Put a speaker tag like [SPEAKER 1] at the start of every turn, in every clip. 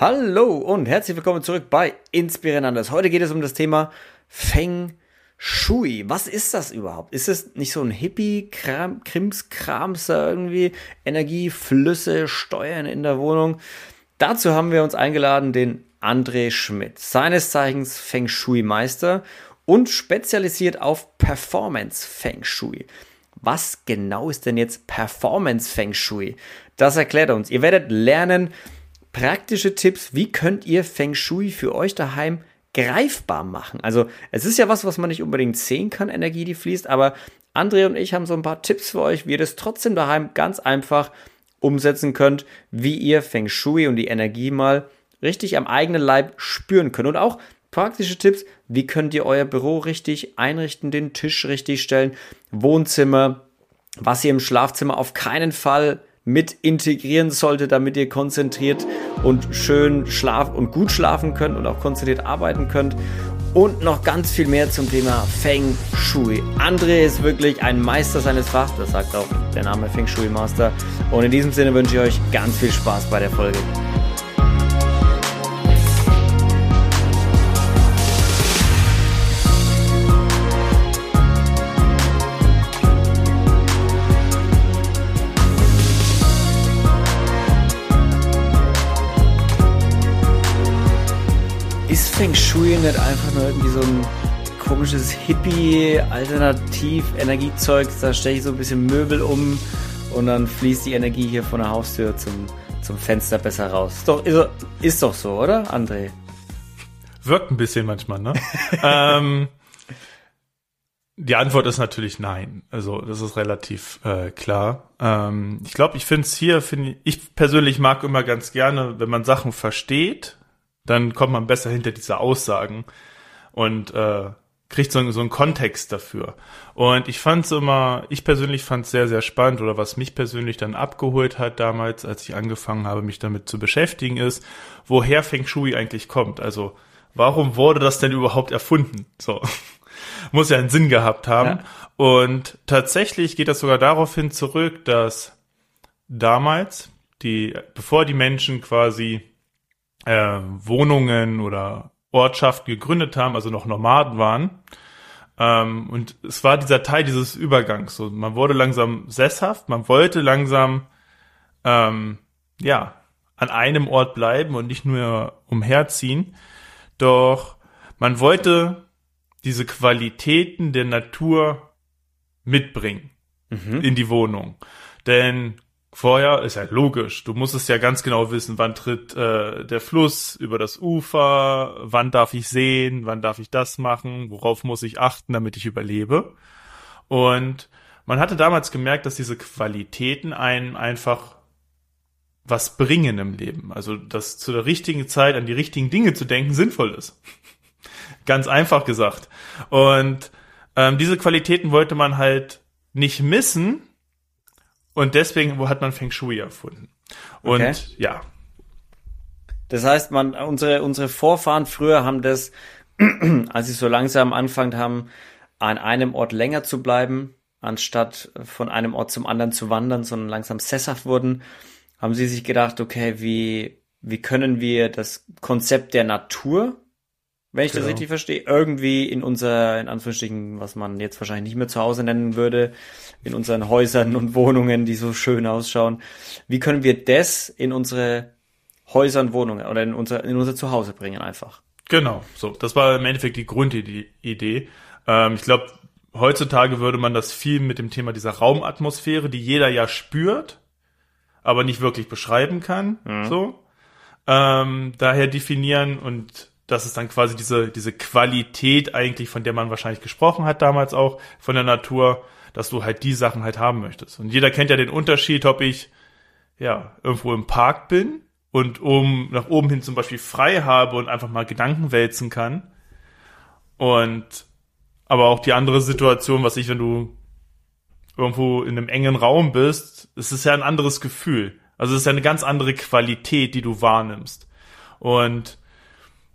[SPEAKER 1] Hallo und herzlich willkommen zurück bei Inspirierendes. Heute geht es um das Thema Feng Shui. Was ist das überhaupt? Ist es nicht so ein Hippie-Krimskrams irgendwie? Energieflüsse, Steuern in der Wohnung? Dazu haben wir uns eingeladen den André Schmidt, seines Zeichens Feng Shui Meister und spezialisiert auf Performance Feng Shui. Was genau ist denn jetzt Performance Feng Shui? Das erklärt er uns. Ihr werdet lernen, praktische Tipps, wie könnt ihr Feng Shui für euch daheim greifbar machen. Also es ist ja was, was man nicht unbedingt sehen kann, Energie, die fließt, aber André und ich haben so ein paar Tipps für euch, wie ihr das trotzdem daheim ganz einfach umsetzen könnt, wie ihr Feng Shui und die Energie mal richtig am eigenen Leib spüren könnt. Und auch praktische Tipps, wie könnt ihr euer Büro richtig einrichten, den Tisch richtig stellen, Wohnzimmer, was ihr im Schlafzimmer auf keinen Fall mit integrieren sollte, damit ihr konzentriert und schön schlafen und gut schlafen könnt und auch konzentriert arbeiten könnt. Und noch ganz viel mehr zum Thema Feng Shui. André ist wirklich ein Meister seines Fachs, das sagt auch der Name Feng Shui Master. Und in diesem Sinne wünsche ich euch ganz viel Spaß bei der Folge. Feng Shui nicht einfach nur irgendwie so ein komisches Hippie-Alternativ-Energiezeug? Da stelle ich so ein bisschen Möbel um und dann fließt die Energie hier von der Haustür zum, zum Fenster besser raus. Ist doch, ist, ist doch so, oder, André?
[SPEAKER 2] Wirkt ein bisschen manchmal, ne? ähm, die Antwort ist natürlich nein. Also das ist relativ äh, klar. Ähm, ich glaube, ich finde es hier, finde ich persönlich mag immer ganz gerne, wenn man Sachen versteht dann kommt man besser hinter diese Aussagen und äh, kriegt so, so einen Kontext dafür. Und ich fand es immer, ich persönlich fand es sehr, sehr spannend oder was mich persönlich dann abgeholt hat damals, als ich angefangen habe, mich damit zu beschäftigen, ist, woher Feng Shui eigentlich kommt. Also warum wurde das denn überhaupt erfunden? So. Muss ja einen Sinn gehabt haben. Ja. Und tatsächlich geht das sogar darauf hin zurück, dass damals, die, bevor die Menschen quasi äh, Wohnungen oder Ortschaften gegründet haben, also noch Nomaden waren. Ähm, und es war dieser Teil dieses Übergangs. So, man wurde langsam sesshaft, man wollte langsam ähm, ja an einem Ort bleiben und nicht nur umherziehen. Doch man wollte diese Qualitäten der Natur mitbringen mhm. in die Wohnung. Denn Vorher ist ja logisch. Du musst es ja ganz genau wissen, wann tritt äh, der Fluss über das Ufer, wann darf ich sehen, wann darf ich das machen, worauf muss ich achten, damit ich überlebe. Und man hatte damals gemerkt, dass diese Qualitäten einen einfach was bringen im Leben. Also, dass zu der richtigen Zeit an die richtigen Dinge zu denken sinnvoll ist. Ganz einfach gesagt. Und ähm, diese Qualitäten wollte man halt nicht missen, und deswegen hat man Feng Shui erfunden. Und okay. ja.
[SPEAKER 1] Das heißt, man, unsere, unsere Vorfahren früher haben das, als sie so langsam angefangen haben, an einem Ort länger zu bleiben, anstatt von einem Ort zum anderen zu wandern, sondern langsam sesshaft wurden, haben sie sich gedacht, okay, wie, wie können wir das Konzept der Natur wenn ich genau. das richtig verstehe, irgendwie in unser, in Anführungsstrichen, was man jetzt wahrscheinlich nicht mehr zu Hause nennen würde, in unseren Häusern und Wohnungen, die so schön ausschauen. Wie können wir das in unsere Häuser und Wohnungen oder in unser, in unser Zuhause bringen einfach?
[SPEAKER 2] Genau, so. Das war im Endeffekt die Grundidee. Ähm, ich glaube, heutzutage würde man das viel mit dem Thema dieser Raumatmosphäre, die jeder ja spürt, aber nicht wirklich beschreiben kann, mhm. so. Ähm, daher definieren und das ist dann quasi diese, diese Qualität eigentlich, von der man wahrscheinlich gesprochen hat damals auch, von der Natur, dass du halt die Sachen halt haben möchtest. Und jeder kennt ja den Unterschied, ob ich, ja, irgendwo im Park bin und um nach oben hin zum Beispiel frei habe und einfach mal Gedanken wälzen kann. Und aber auch die andere Situation, was ich, wenn du irgendwo in einem engen Raum bist, es ist ja ein anderes Gefühl. Also es ist ja eine ganz andere Qualität, die du wahrnimmst. Und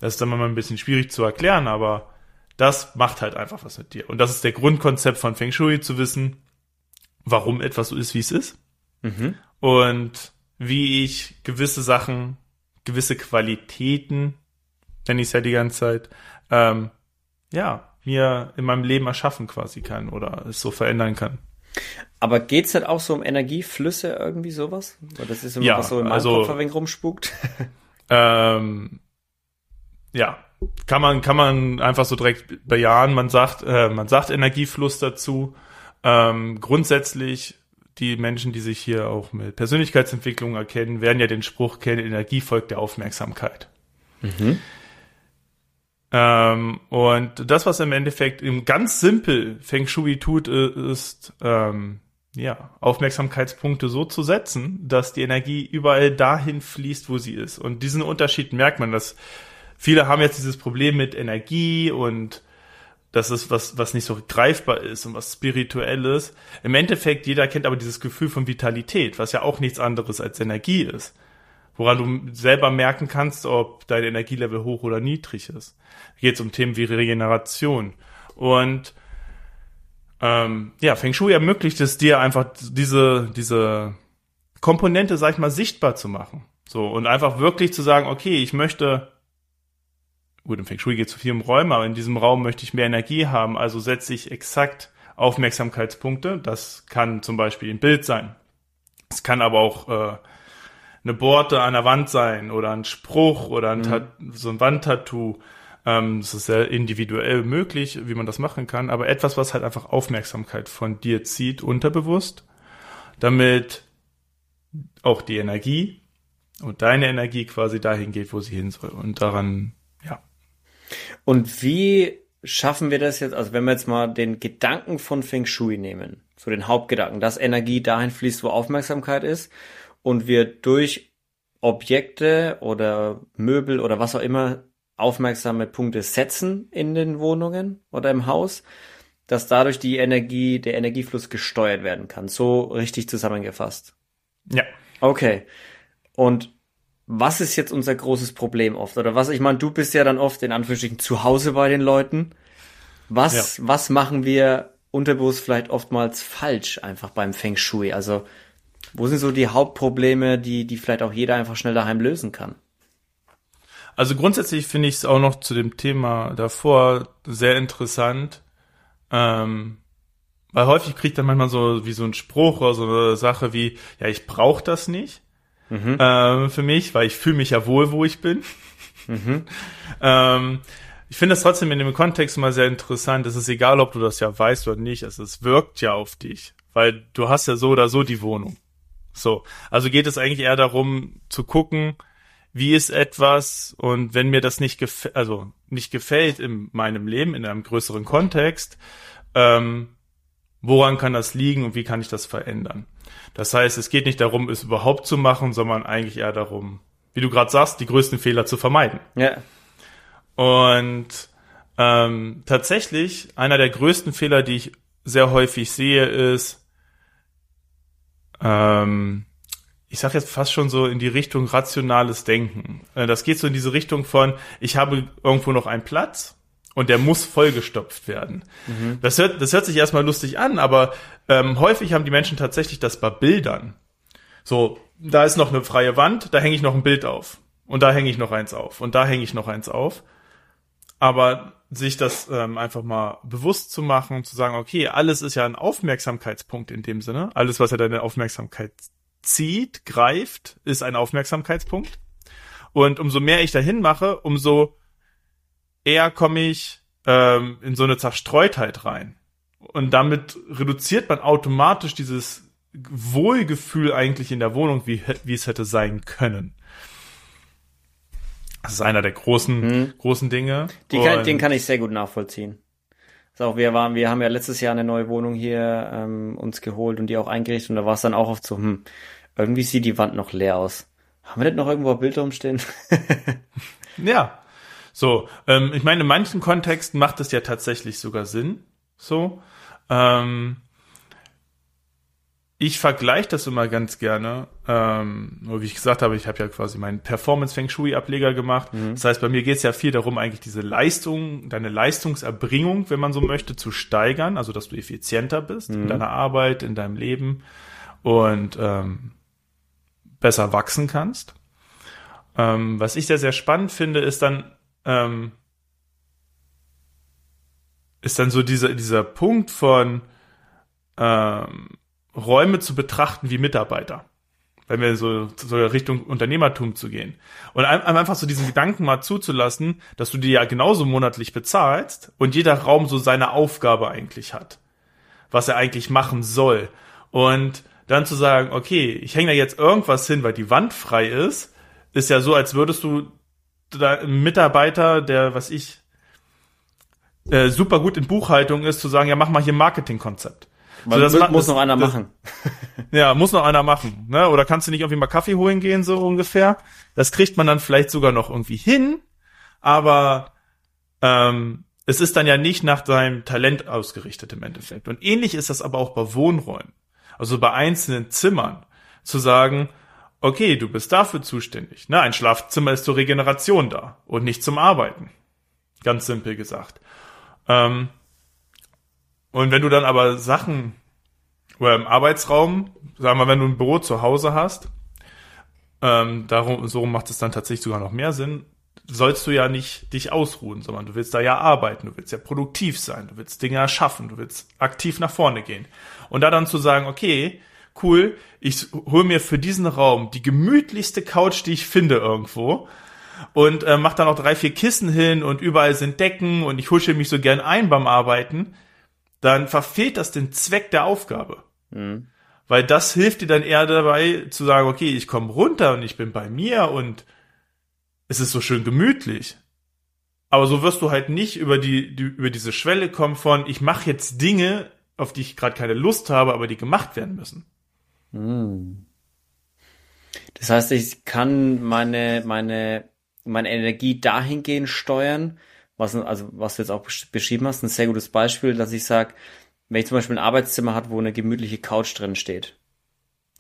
[SPEAKER 2] das ist dann mal ein bisschen schwierig zu erklären, aber das macht halt einfach was mit dir. Und das ist der Grundkonzept von Feng Shui, zu wissen, warum etwas so ist, wie es ist. Mhm. Und wie ich gewisse Sachen gewisse Qualitäten, nenne ich es ja die ganze Zeit, ähm, ja, mir in meinem Leben erschaffen quasi kann oder es so verändern kann.
[SPEAKER 1] Aber geht's halt auch so um Energieflüsse irgendwie sowas? Weil das ist immer
[SPEAKER 2] Ja,
[SPEAKER 1] was so meinem
[SPEAKER 2] also-
[SPEAKER 1] Kopf ein wenig rumspukt.
[SPEAKER 2] Ähm, ja, kann man, kann man einfach so direkt bejahen. Man sagt, äh, man sagt Energiefluss dazu. Ähm, grundsätzlich, die Menschen, die sich hier auch mit Persönlichkeitsentwicklung erkennen, werden ja den Spruch kennen, Energie folgt der Aufmerksamkeit. Ähm, und das, was im Endeffekt im ganz simpel Feng Shui tut, äh, ist, ähm, ja, Aufmerksamkeitspunkte so zu setzen, dass die Energie überall dahin fließt, wo sie ist. Und diesen Unterschied merkt man, dass viele haben jetzt dieses Problem mit Energie und das ist was, was nicht so greifbar ist und was spirituelles. Im Endeffekt, jeder kennt aber dieses Gefühl von Vitalität, was ja auch nichts anderes als Energie ist. Woran du selber merken kannst, ob dein Energielevel hoch oder niedrig ist. Da geht es um Themen wie Regeneration. Und ähm, ja, Feng Shui ermöglicht es dir einfach diese, diese Komponente, sag ich mal, sichtbar zu machen. So, und einfach wirklich zu sagen, okay, ich möchte, gut, im Feng Shui geht es viel um Räume, aber in diesem Raum möchte ich mehr Energie haben, also setze ich exakt Aufmerksamkeitspunkte. Das kann zum Beispiel ein Bild sein. Es kann aber auch äh, eine Borte an der Wand sein oder ein Spruch oder ein Tat so ein Wandtattoo. Ähm, das ist sehr individuell möglich, wie man das machen kann, aber etwas, was halt einfach Aufmerksamkeit von dir zieht, unterbewusst, damit auch die Energie und deine Energie quasi dahin geht, wo sie hin soll. Und daran.
[SPEAKER 1] Und wie schaffen wir das jetzt, also wenn wir jetzt mal den Gedanken von Feng Shui nehmen, so den Hauptgedanken, dass Energie dahin fließt, wo Aufmerksamkeit ist und wir durch Objekte oder Möbel oder was auch immer aufmerksame Punkte setzen in den Wohnungen oder im Haus, dass dadurch die Energie, der Energiefluss gesteuert werden kann. So richtig zusammengefasst.
[SPEAKER 2] Ja.
[SPEAKER 1] Okay. Und was ist jetzt unser großes Problem oft? Oder was, ich meine, du bist ja dann oft in Anführungsstrichen zu Hause bei den Leuten. Was, was machen wir unterbewusst vielleicht oftmals falsch einfach beim Feng Shui? Also, wo sind so die Hauptprobleme, die, die vielleicht auch jeder einfach schnell daheim lösen kann?
[SPEAKER 2] Also grundsätzlich finde ich es auch noch zu dem Thema davor sehr interessant, ähm, weil häufig kriegt dann manchmal so wie so ein Spruch oder so eine Sache wie, ja, ich brauche das nicht ähm, für mich, weil ich fühle mich ja wohl, wo ich bin. ähm, ich finde das trotzdem in dem Kontext immer sehr interessant. Es ist egal, ob du das ja weißt oder nicht. Also es wirkt ja auf dich, weil du hast ja so oder so die Wohnung. So, also geht es eigentlich eher darum zu gucken, wie ist etwas und wenn mir das nicht gefällt, also nicht gefällt in meinem Leben, in einem größeren Kontext, ähm, woran kann das liegen und wie kann ich das verändern? Das heißt, es geht nicht darum, es überhaupt zu machen, sondern eigentlich eher darum, wie du gerade sagst, die größten Fehler zu vermeiden.
[SPEAKER 1] Ja.
[SPEAKER 2] Und ähm, tatsächlich, einer der größten Fehler, die ich sehr häufig sehe, ist, ähm, ich sage jetzt fast schon so in die Richtung rationales Denken. Äh, Das geht so in diese Richtung von, ich habe irgendwo noch einen Platz und der muss vollgestopft werden. Das, hört, das hört sich erstmal lustig an, aber ähm, häufig haben die Menschen tatsächlich das bei Bildern. So, da ist noch eine freie Wand, da hänge ich noch ein Bild auf. Und da hänge ich noch eins auf. Und da hänge ich noch eins auf. Aber sich das ähm, einfach mal bewusst zu machen, zu sagen, okay, alles ist ja ein Aufmerksamkeitspunkt in dem Sinne. Alles, was ja deine Aufmerksamkeit zieht, greift, ist ein Aufmerksamkeitspunkt. Und umso mehr ich dahin mache, umso eher komme ich ähm, in so eine Zerstreutheit rein. Und damit reduziert man automatisch dieses Wohlgefühl eigentlich in der Wohnung, wie, wie es hätte sein können. Das ist einer der großen, großen Dinge.
[SPEAKER 1] Die kann, den kann ich sehr gut nachvollziehen. Also auch wir waren, wir haben ja letztes Jahr eine neue Wohnung hier ähm, uns geholt und die auch eingerichtet und da war es dann auch oft so, hm, irgendwie sieht die Wand noch leer aus. Haben wir nicht noch irgendwo ein Bild rumstehen?
[SPEAKER 2] Ja. So, ähm, ich meine, in manchen Kontexten macht es ja tatsächlich sogar Sinn. So. Ähm, ich vergleiche das immer ganz gerne. Ähm, nur wie ich gesagt habe, ich habe ja quasi meinen Performance Feng Shui Ableger gemacht. Das heißt, bei mir geht es ja viel darum, eigentlich diese Leistung, deine Leistungserbringung, wenn man so möchte, zu steigern. Also, dass du effizienter bist in deiner Arbeit, in deinem Leben und ähm, besser wachsen kannst. Ähm, was ich sehr, sehr spannend finde, ist dann, ähm, ist dann so dieser, dieser Punkt von ähm, Räume zu betrachten wie Mitarbeiter. Wenn wir so, so Richtung Unternehmertum zu gehen. Und einfach so diesen Gedanken mal zuzulassen, dass du die ja genauso monatlich bezahlst und jeder Raum so seine Aufgabe eigentlich hat. Was er eigentlich machen soll. Und dann zu sagen, okay, ich hänge da jetzt irgendwas hin, weil die Wand frei ist, ist ja so, als würdest du Mitarbeiter, der, was ich, äh, super gut in Buchhaltung ist, zu sagen, ja, mach mal hier ein Marketingkonzept.
[SPEAKER 1] Weil so, das muss, muss noch einer das, machen.
[SPEAKER 2] Ja, muss noch einer machen. Ne? Oder kannst du nicht irgendwie mal Kaffee holen gehen, so ungefähr? Das kriegt man dann vielleicht sogar noch irgendwie hin, aber ähm, es ist dann ja nicht nach deinem Talent ausgerichtet im Endeffekt. Und ähnlich ist das aber auch bei Wohnräumen. Also bei einzelnen Zimmern. Zu sagen, okay, du bist dafür zuständig. Ne? Ein Schlafzimmer ist zur Regeneration da und nicht zum Arbeiten. Ganz simpel gesagt. Ähm, und wenn du dann aber Sachen oder im Arbeitsraum, sagen wir, wenn du ein Büro zu Hause hast, ähm, darum, so macht es dann tatsächlich sogar noch mehr Sinn, sollst du ja nicht dich ausruhen, sondern du willst da ja arbeiten, du willst ja produktiv sein, du willst Dinge erschaffen, du willst aktiv nach vorne gehen. Und da dann zu sagen, okay, cool, ich hole mir für diesen Raum die gemütlichste Couch, die ich finde irgendwo und äh, mach da noch drei, vier Kissen hin und überall sind Decken und ich husche mich so gern ein beim Arbeiten, dann verfehlt das den Zweck der Aufgabe. Mhm. Weil das hilft dir dann eher dabei zu sagen, okay, ich komme runter und ich bin bei mir und es ist so schön gemütlich. Aber so wirst du halt nicht über die, die über diese Schwelle kommen von, ich mache jetzt Dinge, auf die ich gerade keine Lust habe, aber die gemacht werden müssen. Mhm.
[SPEAKER 1] Das heißt, ich kann meine, meine, meine Energie dahingehend steuern, was, also was du jetzt auch beschrieben hast, ein sehr gutes Beispiel, dass ich sage, wenn ich zum Beispiel ein Arbeitszimmer hat, wo eine gemütliche Couch drin steht,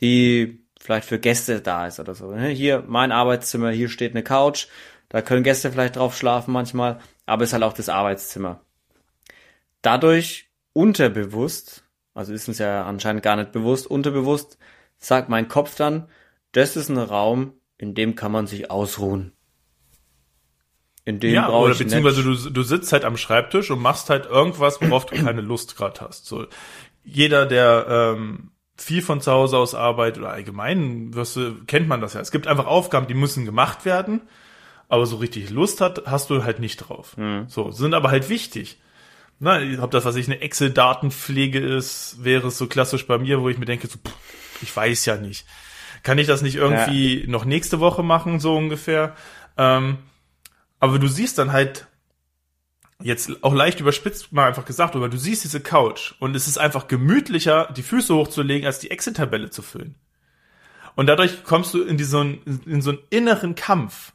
[SPEAKER 1] die vielleicht für Gäste da ist oder so. Ne? Hier mein Arbeitszimmer, hier steht eine Couch, da können Gäste vielleicht drauf schlafen manchmal, aber es ist halt auch das Arbeitszimmer. Dadurch unterbewusst, also ist uns ja anscheinend gar nicht bewusst, unterbewusst sagt mein Kopf dann, das ist ein Raum, in dem kann man sich ausruhen.
[SPEAKER 2] In dem ja, oder beziehungsweise du, du sitzt halt am Schreibtisch und machst halt irgendwas, worauf du keine Lust gerade hast. So jeder, der ähm, viel von zu Hause aus arbeitet oder allgemein, wirst du, kennt man das ja. Es gibt einfach Aufgaben, die müssen gemacht werden, aber so richtig Lust hat, hast du halt nicht drauf. Mhm. So, sind aber halt wichtig. Na, ob das, was ich eine Excel-Datenpflege ist, wäre es so klassisch bei mir, wo ich mir denke, so, pff, ich weiß ja nicht. Kann ich das nicht irgendwie ja. noch nächste Woche machen, so ungefähr? Ähm, aber du siehst dann halt, jetzt auch leicht überspitzt mal einfach gesagt, aber du siehst diese Couch und es ist einfach gemütlicher, die Füße hochzulegen, als die Exit-Tabelle zu füllen. Und dadurch kommst du in, diesen, in so einen inneren Kampf.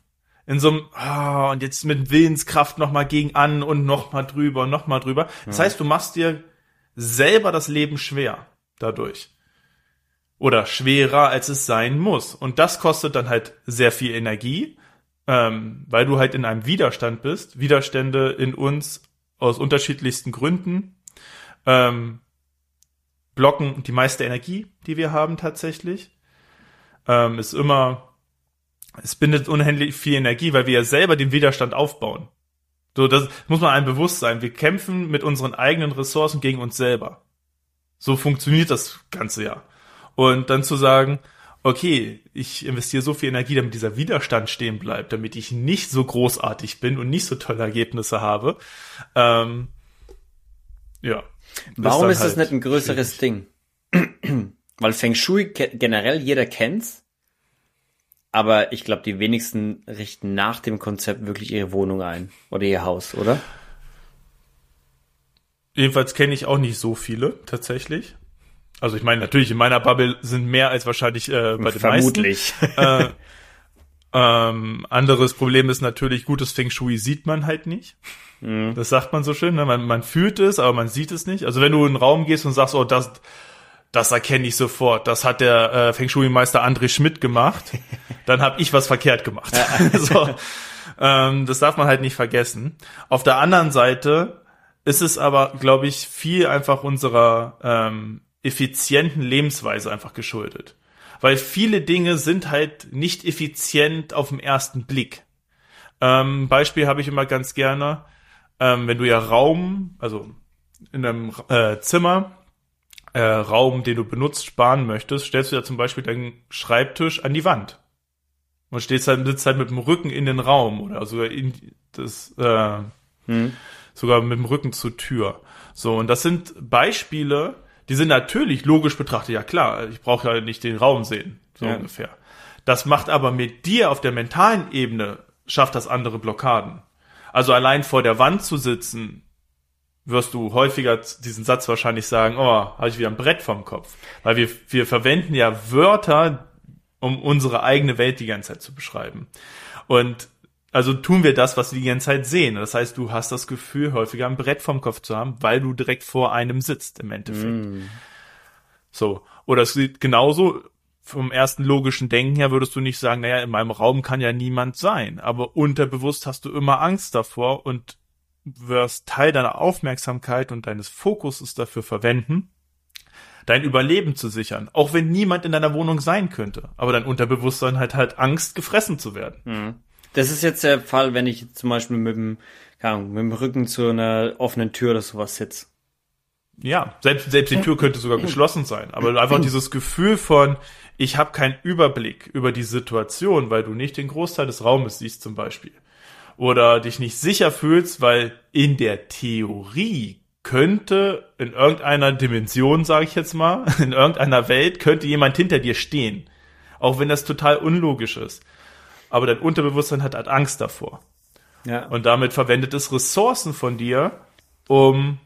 [SPEAKER 2] In so einem, oh, und jetzt mit Willenskraft nochmal gegen an und nochmal drüber und nochmal drüber. Das ja. heißt, du machst dir selber das Leben schwer dadurch. Oder schwerer, als es sein muss. Und das kostet dann halt sehr viel Energie ähm, weil du halt in einem Widerstand bist. Widerstände in uns aus unterschiedlichsten Gründen ähm, blocken die meiste Energie, die wir haben tatsächlich. Ähm, ist immer, es bindet unheimlich viel Energie, weil wir ja selber den Widerstand aufbauen. So, das muss man einem bewusst sein. Wir kämpfen mit unseren eigenen Ressourcen gegen uns selber. So funktioniert das Ganze ja. Und dann zu sagen, okay, ich investiere so viel Energie, damit dieser Widerstand stehen bleibt, damit ich nicht so großartig bin und nicht so tolle Ergebnisse habe. Ähm, ja.
[SPEAKER 1] Warum ist, das halt nicht ein größeres schwierig. Ding? Weil Feng Shui generell jeder kennt's, aber ich glaube, die wenigsten richten nach dem Konzept wirklich ihre Wohnung ein oder ihr Haus, oder?
[SPEAKER 2] Jedenfalls kenne ich auch nicht so viele tatsächlich. Also ich meine, natürlich in meiner Bubble sind mehr als wahrscheinlich äh, bei den
[SPEAKER 1] Vermutlich.
[SPEAKER 2] meisten. äh, ähm, anderes Problem ist natürlich, gutes Feng Shui sieht man halt nicht. Mhm. Das sagt man so schön. Ne? Man, man fühlt es, aber man sieht es nicht. Also wenn du in einen Raum gehst und sagst, oh, das, das erkenne ich sofort, das hat der äh, Feng Shui-Meister André Schmidt gemacht, dann habe ich was verkehrt gemacht. so, ähm, das darf man halt nicht vergessen. Auf der anderen Seite ist es aber, glaube ich, viel einfach unserer ähm, effizienten Lebensweise einfach geschuldet. weil viele Dinge sind halt nicht effizient auf den ersten Blick. Ähm, Beispiel habe ich immer ganz gerne, ähm, wenn du ja Raum, also in einem äh, Zimmer, äh, Raum, den du benutzt, sparen möchtest, stellst du ja zum Beispiel deinen Schreibtisch an die Wand. Und stehst halt, sitzt halt mit dem Rücken in den Raum oder sogar in das, äh, hm. sogar mit dem Rücken zur Tür. So, und das sind Beispiele, die sind natürlich logisch betrachtet, ja klar, ich brauche ja nicht den Raum sehen, so ja. ungefähr. Das macht aber mit dir auf der mentalen Ebene, schafft das andere Blockaden. Also allein vor der Wand zu sitzen, wirst du häufiger diesen Satz wahrscheinlich sagen, oh, habe ich wieder ein Brett vom Kopf. Weil wir, wir verwenden ja Wörter, um unsere eigene Welt die ganze Zeit zu beschreiben. Und also tun wir das, was wir die ganze Zeit sehen. Das heißt, du hast das Gefühl, häufiger ein Brett vom Kopf zu haben, weil du direkt vor einem sitzt im Endeffekt. Mm. So. Oder es sieht genauso vom ersten logischen Denken her würdest du nicht sagen, naja, in meinem Raum kann ja niemand sein. Aber unterbewusst hast du immer Angst davor und wirst Teil deiner Aufmerksamkeit und deines Fokuses dafür verwenden, dein Überleben zu sichern. Auch wenn niemand in deiner Wohnung sein könnte. Aber dein Unterbewusstsein hat halt Angst, gefressen zu werden. Mhm.
[SPEAKER 1] Das ist jetzt der Fall, wenn ich zum Beispiel mit dem, keine Ahnung, mit dem Rücken zu einer offenen Tür oder sowas sitze.
[SPEAKER 2] Ja, selbst, selbst die Tür könnte sogar geschlossen sein. Aber einfach dieses Gefühl von, ich habe keinen Überblick über die Situation, weil du nicht den Großteil des Raumes siehst zum Beispiel. Oder dich nicht sicher fühlst, weil in der Theorie könnte in irgendeiner Dimension, sage ich jetzt mal, in irgendeiner Welt könnte jemand hinter dir stehen. Auch wenn das total unlogisch ist aber dein Unterbewusstsein hat halt Angst davor. Ja. Und damit verwendet es Ressourcen von dir, um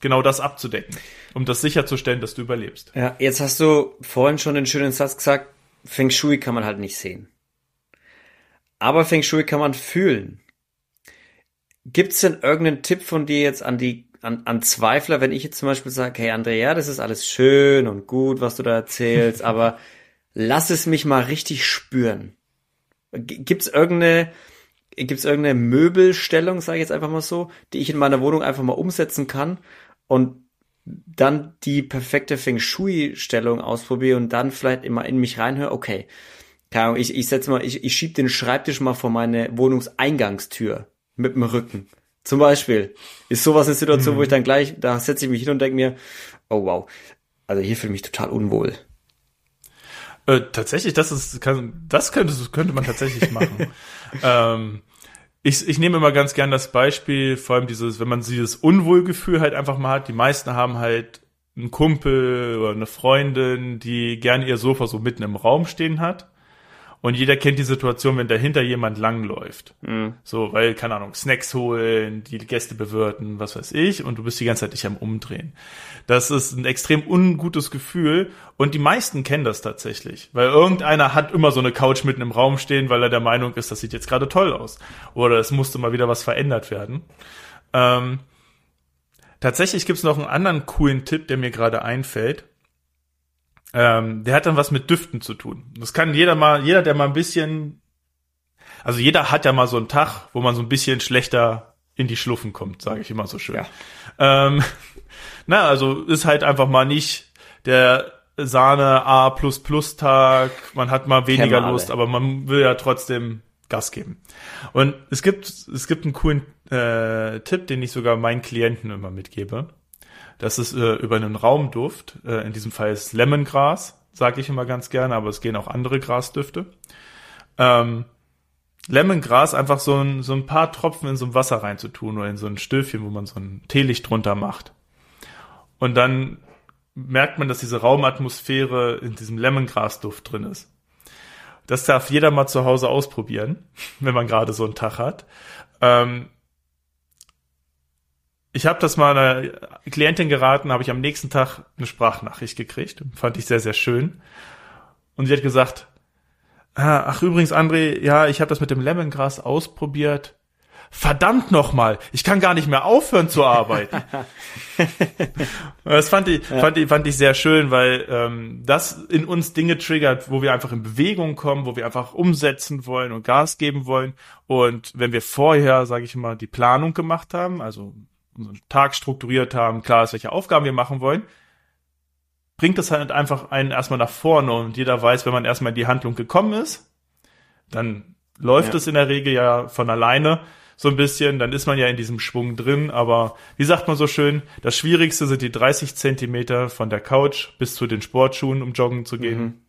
[SPEAKER 2] genau das abzudecken, um das sicherzustellen, dass du überlebst.
[SPEAKER 1] Ja, jetzt hast du vorhin schon den schönen Satz gesagt, Feng Shui kann man halt nicht sehen. Aber Feng Shui kann man fühlen. Gibt's denn irgendeinen Tipp von dir jetzt an die an, an Zweifler, wenn ich jetzt zum Beispiel sage, hey Andrea, das ist alles schön und gut, was du da erzählst, aber lass es mich mal richtig spüren. Gibt's irgendeine, gibt's irgendeine Möbelstellung, sage ich jetzt einfach mal so, die ich in meiner Wohnung einfach mal umsetzen kann und dann die perfekte Feng Shui-Stellung ausprobiere und dann vielleicht immer in mich reinhöre, okay, keine Ahnung, ich, ich setze mal, ich, ich schieb den Schreibtisch mal vor meine Wohnungseingangstür mit dem Rücken. Zum Beispiel ist sowas eine Situation, mhm. wo ich dann gleich, da setze ich mich hin und denke mir, oh wow, also hier fühle ich mich total unwohl.
[SPEAKER 2] Äh, tatsächlich, das ist, kann, das könnte, könnte man tatsächlich machen. ähm, ich, ich nehme immer ganz gern das Beispiel, vor allem dieses, wenn man dieses Unwohlgefühl halt einfach mal hat. Die meisten haben halt einen Kumpel oder eine Freundin, die gerne ihr Sofa so mitten im Raum stehen hat. Und jeder kennt die Situation, wenn dahinter jemand langläuft. Mhm. So, weil, keine Ahnung, Snacks holen, die Gäste bewirten, was weiß ich, und du bist die ganze Zeit dich am Umdrehen. Das ist ein extrem ungutes Gefühl und die meisten kennen das tatsächlich, weil irgendeiner hat immer so eine Couch mitten im Raum stehen, weil er der Meinung ist, das sieht jetzt gerade toll aus. Oder es musste mal wieder was verändert werden. Ähm, tatsächlich gibt's noch einen anderen coolen Tipp, der mir gerade einfällt. Ähm, der hat dann was mit Düften zu tun. Das kann jeder mal, jeder, der mal ein bisschen, also jeder hat ja mal so einen Tag, wo man so ein bisschen schlechter in die Schluffen kommt, sage ich immer so schön. Ja. Ähm, na, also ist halt einfach mal nicht der Sahne A Tag, man hat mal weniger Lust, aber man will ja trotzdem Gas geben. Und es gibt, es gibt einen coolen äh, Tipp, den ich sogar meinen Klienten immer mitgebe. Das ist äh, über einen Raumduft. Äh, in diesem Fall ist Lemongras, sage ich immer ganz gerne, aber es gehen auch andere Grasdüfte. Ähm, Lemongras einfach so ein, so ein paar Tropfen in so ein Wasser reinzutun oder in so ein Stöfchen, wo man so ein Teelicht drunter macht. Und dann merkt man, dass diese Raumatmosphäre in diesem Lemongrasduft drin ist. Das darf jeder mal zu Hause ausprobieren, wenn man gerade so einen Tag hat. Ähm, ich habe das mal einer Klientin geraten, habe ich am nächsten Tag eine Sprachnachricht gekriegt. Fand ich sehr, sehr schön. Und sie hat gesagt, ah, ach übrigens, André, ja, ich habe das mit dem Lemongras ausprobiert. Verdammt nochmal, ich kann gar nicht mehr aufhören zu arbeiten. das fand ich, ja. fand ich, fand ich sehr schön, weil ähm, das in uns Dinge triggert, wo wir einfach in Bewegung kommen, wo wir einfach umsetzen wollen und Gas geben wollen. Und wenn wir vorher, sage ich mal, die Planung gemacht haben, also unseren Tag strukturiert haben, klar ist, welche Aufgaben wir machen wollen, bringt es halt einfach einen erstmal nach vorne und jeder weiß, wenn man erstmal in die Handlung gekommen ist, dann läuft ja. es in der Regel ja von alleine so ein bisschen, dann ist man ja in diesem Schwung drin, aber wie sagt man so schön, das Schwierigste sind die 30 Zentimeter von der Couch bis zu den Sportschuhen, um joggen zu gehen. Mhm.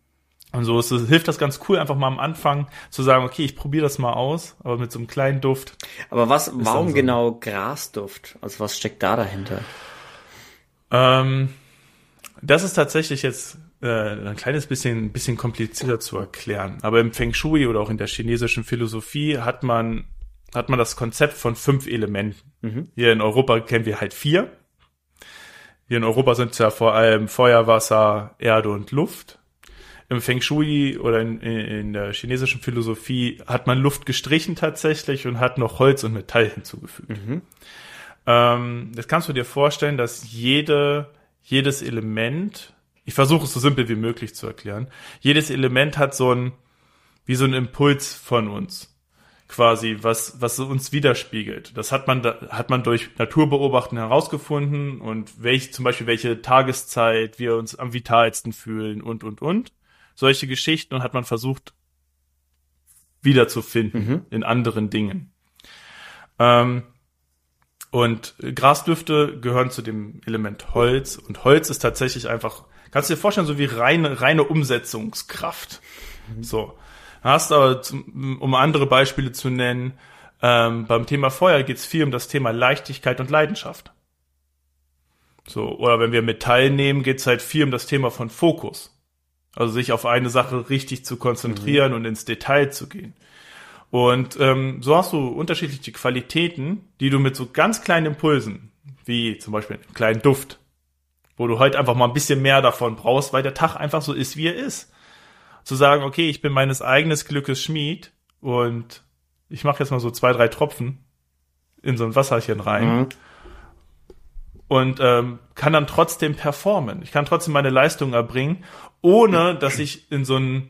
[SPEAKER 2] Und so ist es, hilft das ganz cool, einfach mal am Anfang zu sagen, okay, ich probiere das mal aus, aber mit so einem kleinen Duft.
[SPEAKER 1] Aber was, warum so genau Grasduft? Also was steckt da dahinter?
[SPEAKER 2] Ähm, das ist tatsächlich jetzt äh, ein kleines bisschen, bisschen komplizierter zu erklären. Aber im Feng Shui oder auch in der chinesischen Philosophie hat man, hat man das Konzept von fünf Elementen. Mhm. Hier in Europa kennen wir halt vier. Hier in Europa sind es ja vor allem Feuer, Wasser, Erde und Luft im Feng Shui oder in, in, der chinesischen Philosophie hat man Luft gestrichen tatsächlich und hat noch Holz und Metall hinzugefügt. Mhm. Ähm, das kannst du dir vorstellen, dass jede, jedes Element, ich versuche es so simpel wie möglich zu erklären, jedes Element hat so ein, wie so ein Impuls von uns quasi, was, was uns widerspiegelt. Das hat man, da, hat man durch Naturbeobachten herausgefunden und welch, zum Beispiel welche Tageszeit wir uns am vitalsten fühlen und, und, und solche Geschichten und hat man versucht wiederzufinden mhm. in anderen Dingen. Ähm, und Grasdüfte gehören zu dem Element Holz und Holz ist tatsächlich einfach, kannst du dir vorstellen, so wie reine, reine Umsetzungskraft. Mhm. So. Hast aber, zum, um andere Beispiele zu nennen, ähm, beim Thema Feuer geht es viel um das Thema Leichtigkeit und Leidenschaft. So, oder wenn wir Metall nehmen, geht es halt viel um das Thema von Fokus. Also sich auf eine Sache richtig zu konzentrieren mhm. und ins Detail zu gehen. Und ähm, so hast du unterschiedliche Qualitäten, die du mit so ganz kleinen Impulsen, wie zum Beispiel einem kleinen Duft, wo du heute einfach mal ein bisschen mehr davon brauchst, weil der Tag einfach so ist, wie er ist. Zu sagen, okay, ich bin meines eigenen Glückes Schmied und ich mache jetzt mal so zwei, drei Tropfen in so ein Wasserchen rein. Mhm und ähm, kann dann trotzdem performen. Ich kann trotzdem meine Leistung erbringen, ohne dass ich in so ein,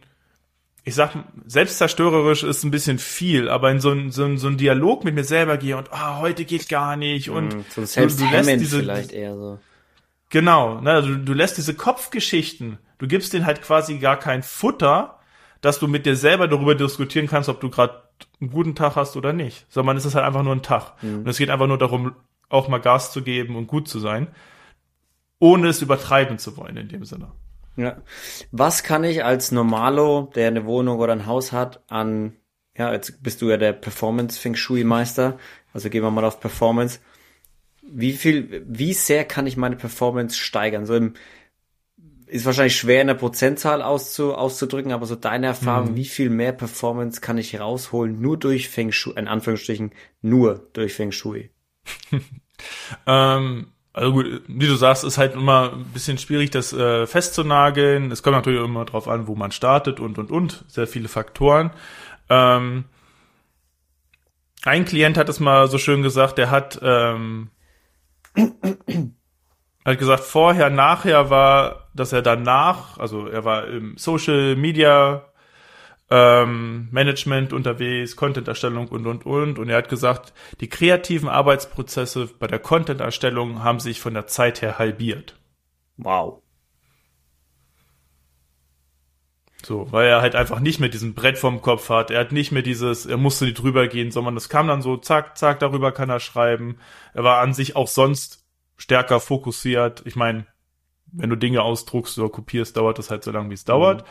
[SPEAKER 2] ich sag, selbstzerstörerisch ist ein bisschen viel, aber in so ein, so ein, so ein Dialog mit mir selber gehe und ah, heute geht gar nicht und
[SPEAKER 1] mm, so du, du lässt diese vielleicht eher so.
[SPEAKER 2] Genau, ne, du, du lässt diese Kopfgeschichten, du gibst denen halt quasi gar kein Futter, dass du mit dir selber darüber diskutieren kannst, ob du gerade einen guten Tag hast oder nicht, sondern es ist halt einfach nur ein Tag. Mhm. Und es geht einfach nur darum, auch mal Gas zu geben und gut zu sein, ohne es übertreiben zu wollen in dem Sinne.
[SPEAKER 1] Ja. Was kann ich als Normalo, der eine Wohnung oder ein Haus hat, an, ja, jetzt bist du ja der Performance Feng Shui Meister, also gehen wir mal auf Performance. Wie viel, wie sehr kann ich meine Performance steigern? So im, ist wahrscheinlich schwer in der Prozentzahl auszu, auszudrücken, aber so deine Erfahrung, mhm. wie viel mehr Performance kann ich rausholen, nur durch Feng Shui, in Anführungsstrichen, nur durch Feng Shui?
[SPEAKER 2] ähm, also gut, wie du sagst, ist halt immer ein bisschen schwierig, das äh, festzunageln. Es kommt natürlich immer drauf an, wo man startet und und und. Sehr viele Faktoren. Ähm, ein Klient hat es mal so schön gesagt, der hat, ähm, hat gesagt, vorher, nachher war, dass er danach, also er war im Social Media ähm, Management unterwegs, Content-Erstellung und, und, und. Und er hat gesagt, die kreativen Arbeitsprozesse bei der Content-Erstellung haben sich von der Zeit her halbiert.
[SPEAKER 1] Wow.
[SPEAKER 2] So, weil er halt einfach nicht mehr diesen Brett vom Kopf hat. Er hat nicht mehr dieses, er musste nicht drüber gehen, sondern es kam dann so, zack, zack, darüber kann er schreiben. Er war an sich auch sonst stärker fokussiert. Ich meine, wenn du Dinge ausdruckst oder kopierst, dauert das halt so lange, wie es dauert. Mhm.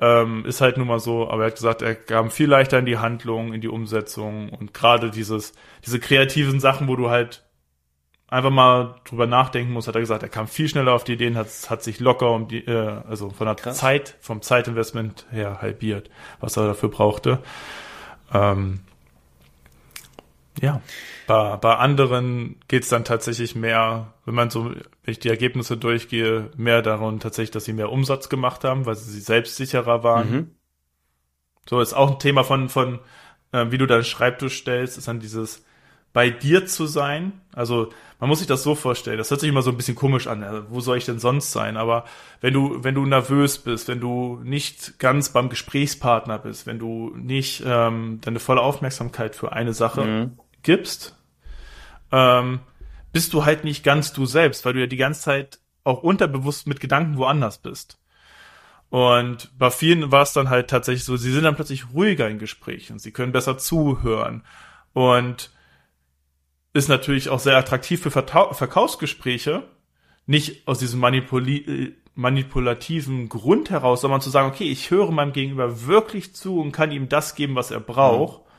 [SPEAKER 2] Ähm, ist halt nun mal so, aber er hat gesagt, er kam viel leichter in die Handlung, in die Umsetzung und gerade dieses, diese kreativen Sachen, wo du halt einfach mal drüber nachdenken musst, hat er gesagt, er kam viel schneller auf die Ideen, hat, hat sich locker um die, äh, also von der Krass. Zeit, vom Zeitinvestment her halbiert, was er dafür brauchte. Ähm, ja. Bei, bei anderen geht's dann tatsächlich mehr, wenn man so, wenn ich die Ergebnisse durchgehe, mehr darum tatsächlich, dass sie mehr Umsatz gemacht haben, weil sie selbstsicherer waren. Mhm. So ist auch ein Thema von, von äh, wie du deinen Schreibtisch stellst, ist dann dieses bei dir zu sein. Also man muss sich das so vorstellen. Das hört sich immer so ein bisschen komisch an. Also, wo soll ich denn sonst sein? Aber wenn du, wenn du nervös bist, wenn du nicht ganz beim Gesprächspartner bist, wenn du nicht ähm, deine volle Aufmerksamkeit für eine Sache mhm gibst, ähm, bist du halt nicht ganz du selbst, weil du ja die ganze Zeit auch unterbewusst mit Gedanken woanders bist. Und bei vielen war es dann halt tatsächlich so, sie sind dann plötzlich ruhiger in Gesprächen, sie können besser zuhören und ist natürlich auch sehr attraktiv für Verkaufsgespräche, nicht aus diesem Manipuli manipulativen Grund heraus, sondern zu sagen, okay, ich höre meinem Gegenüber wirklich zu und kann ihm das geben, was er braucht, mhm.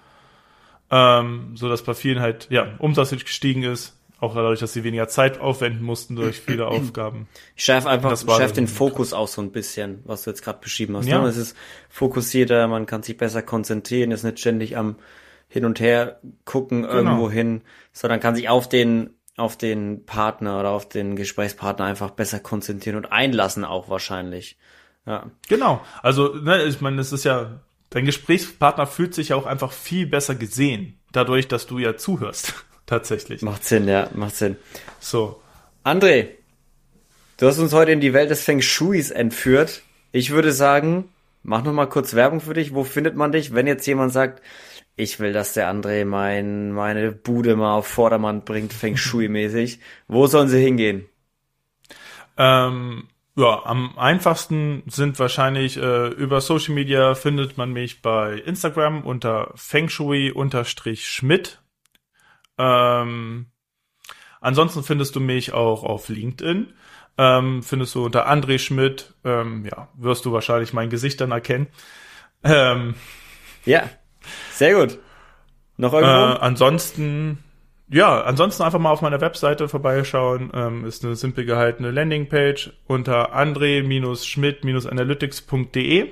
[SPEAKER 2] Ähm, so dass bei vielen halt ja Umsatz gestiegen ist, auch dadurch, dass sie weniger Zeit aufwenden mussten durch viele Aufgaben.
[SPEAKER 1] Ich schärfe einfach, schärfe den Fokus auch so ein bisschen, was du jetzt gerade beschrieben hast. Ja. Ne? Es ist fokussierter, man kann sich besser konzentrieren, ist nicht ständig am hin und her gucken genau. irgendwo hin, sondern kann sich auf den auf den Partner oder auf den Gesprächspartner einfach besser konzentrieren und einlassen auch wahrscheinlich. Ja.
[SPEAKER 2] Genau. Also, ne, ich meine, es ist ja, dein Gesprächspartner fühlt sich ja auch einfach viel besser gesehen, dadurch, dass du ja zuhörst tatsächlich.
[SPEAKER 1] Macht Sinn, ja, macht Sinn.
[SPEAKER 2] So.
[SPEAKER 1] André, du hast uns heute in die Welt des Feng Shuis entführt. Ich würde sagen, mach noch mal kurz Werbung für dich. Wo findet man dich, wenn jetzt jemand sagt, ich will, dass der André mein, meine Bude mal auf Vordermann bringt, Feng Shui-mäßig. Wo sollen sie hingehen?
[SPEAKER 2] Ähm, ja, am einfachsten sind wahrscheinlich äh, über Social Media findet man mich bei Instagram unter Feng Shui-Schmidt ähm, ansonsten findest du mich auch auf LinkedIn. Ähm, findest du unter André Schmidt. Ähm, ja, wirst du wahrscheinlich mein Gesicht dann erkennen. Ähm,
[SPEAKER 1] ja, sehr gut.
[SPEAKER 2] Noch irgendwo? Äh, ansonsten, ja, ansonsten einfach mal auf meiner Webseite vorbeischauen. Ähm, ist eine simpel gehaltene Landingpage unter andre-schmidt-analytics.de.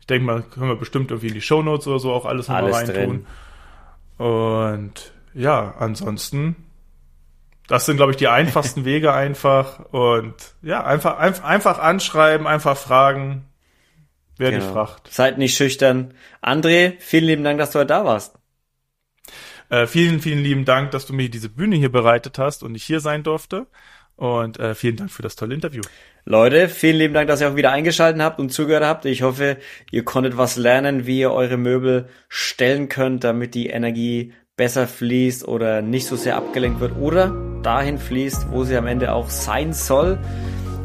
[SPEAKER 2] Ich denke mal, können wir bestimmt irgendwie in die Show Notes oder so auch alles nochmal reintun. Drin. Und ja, ansonsten, das sind, glaube ich, die einfachsten Wege einfach. Und ja, einfach, einfach, einfach anschreiben, einfach fragen, wer genau. die fragt.
[SPEAKER 1] Seid nicht schüchtern. André, vielen lieben Dank, dass du heute da warst.
[SPEAKER 2] Äh, vielen, vielen lieben Dank, dass du mir diese Bühne hier bereitet hast und ich hier sein durfte. Und äh, vielen Dank für das tolle Interview.
[SPEAKER 1] Leute, vielen lieben Dank, dass ihr auch wieder eingeschaltet habt und zugehört habt. Ich hoffe, ihr konntet was lernen, wie ihr eure Möbel stellen könnt, damit die Energie besser fließt oder nicht so sehr abgelenkt wird oder dahin fließt, wo sie am Ende auch sein soll.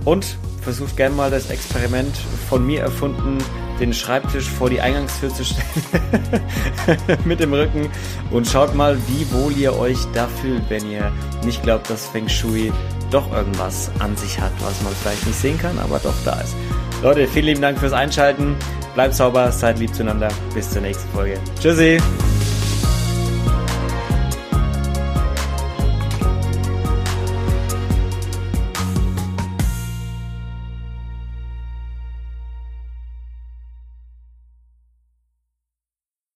[SPEAKER 1] Und versucht gerne mal das Experiment von mir erfunden, den Schreibtisch vor die Eingangstür zu stellen mit dem Rücken und schaut mal, wie wohl ihr euch da fühlt, wenn ihr nicht glaubt, dass Feng Shui doch irgendwas an sich hat, was man vielleicht nicht sehen kann, aber doch da ist. Leute, vielen lieben Dank fürs Einschalten. Bleibt sauber, seid lieb zueinander. Bis zur nächsten Folge. Tschüssi!